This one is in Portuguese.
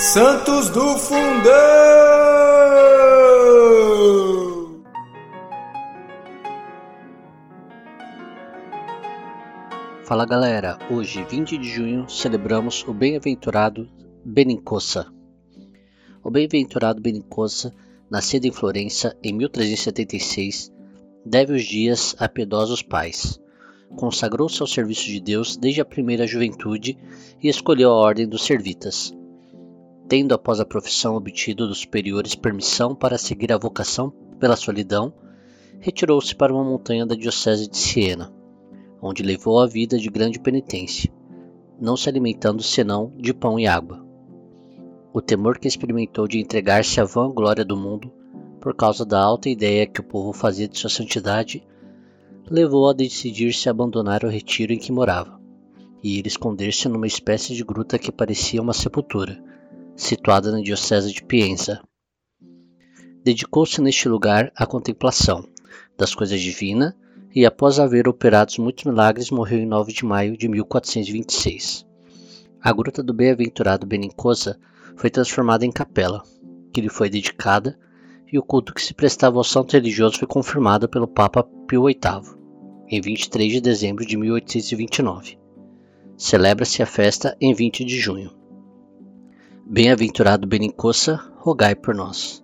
Santos do Fundão! Fala galera, hoje 20 de junho celebramos o bem-aventurado Benincossa. O bem-aventurado Benincossa, nascido em Florença em 1376, deve os dias a piedosos pais. Consagrou-se ao serviço de Deus desde a primeira juventude e escolheu a ordem dos servitas. Tendo após a profissão obtido dos superiores permissão para seguir a vocação pela solidão, retirou-se para uma montanha da diocese de Siena, onde levou a vida de grande penitência, não se alimentando senão de pão e água. O temor que experimentou de entregar-se à vã glória do mundo, por causa da alta ideia que o povo fazia de sua santidade, levou a decidir-se a abandonar o retiro em que morava e ir esconder-se numa espécie de gruta que parecia uma sepultura, situada na diocese de Pienza. Dedicou-se neste lugar à contemplação das coisas divinas e, após haver operado muitos milagres, morreu em 9 de maio de 1426. A gruta do bem-aventurado Benincosa foi transformada em capela, que lhe foi dedicada, e o culto que se prestava ao santo religioso foi confirmado pelo Papa Pio VIII, em 23 de dezembro de 1829. Celebra-se a festa em 20 de junho. Bem-aventurado Benincossa, rogai por nós.